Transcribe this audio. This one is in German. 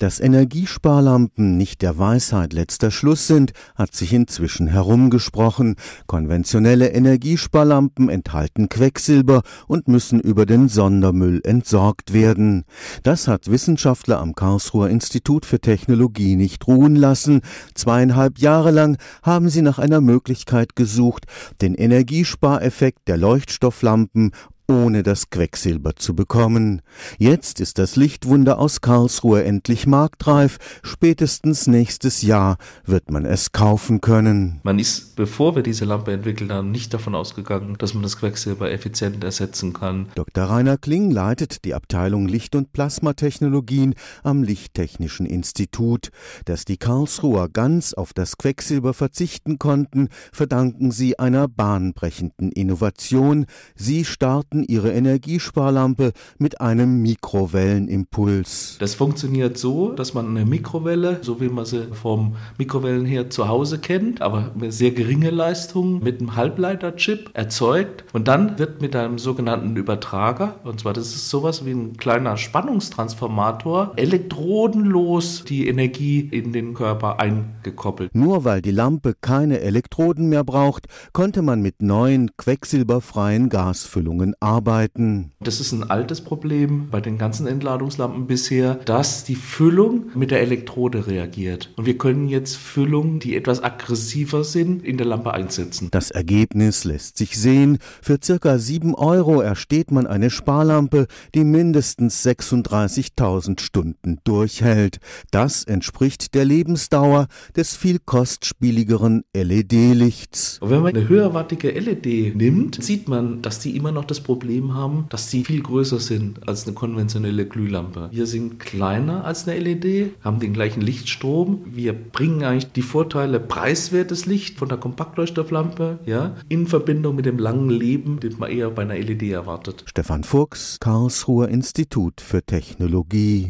Dass Energiesparlampen nicht der Weisheit letzter Schluss sind, hat sich inzwischen herumgesprochen. Konventionelle Energiesparlampen enthalten Quecksilber und müssen über den Sondermüll entsorgt werden. Das hat Wissenschaftler am Karlsruher Institut für Technologie nicht ruhen lassen. Zweieinhalb Jahre lang haben sie nach einer Möglichkeit gesucht, den Energiespareffekt der Leuchtstofflampen ohne das Quecksilber zu bekommen. Jetzt ist das Lichtwunder aus Karlsruhe endlich marktreif. Spätestens nächstes Jahr wird man es kaufen können. Man ist, bevor wir diese Lampe entwickelt haben, nicht davon ausgegangen, dass man das Quecksilber effizient ersetzen kann. Dr. Rainer Kling leitet die Abteilung Licht- und Plasmatechnologien am Lichttechnischen Institut. Dass die Karlsruher ganz auf das Quecksilber verzichten konnten, verdanken sie einer bahnbrechenden Innovation. Sie starten starten ihre Energiesparlampe mit einem Mikrowellenimpuls. Das funktioniert so, dass man eine Mikrowelle, so wie man sie vom Mikrowellenherd zu Hause kennt, aber mit sehr geringe Leistung mit einem Halbleiterchip erzeugt und dann wird mit einem sogenannten Übertrager, und zwar das ist sowas wie ein kleiner Spannungstransformator, elektrodenlos die Energie in den Körper eingekoppelt. Nur weil die Lampe keine Elektroden mehr braucht, konnte man mit neuen quecksilberfreien Gasfüllungen arbeiten arbeiten. Das ist ein altes Problem bei den ganzen Entladungslampen bisher, dass die Füllung mit der Elektrode reagiert. Und wir können jetzt Füllungen, die etwas aggressiver sind, in der Lampe einsetzen. Das Ergebnis lässt sich sehen. Für circa 7 Euro ersteht man eine Sparlampe, die mindestens 36.000 Stunden durchhält. Das entspricht der Lebensdauer des viel kostspieligeren LED-Lichts. Wenn man eine höherwattige LED nimmt, sieht man, dass die immer noch das Problem Problem haben, dass sie viel größer sind als eine konventionelle Glühlampe. Wir sind kleiner als eine LED, haben den gleichen Lichtstrom. Wir bringen eigentlich die Vorteile preiswertes Licht von der Kompaktleuchtstofflampe ja, in Verbindung mit dem langen Leben, den man eher bei einer LED erwartet. Stefan Fuchs, Karlsruher Institut für Technologie.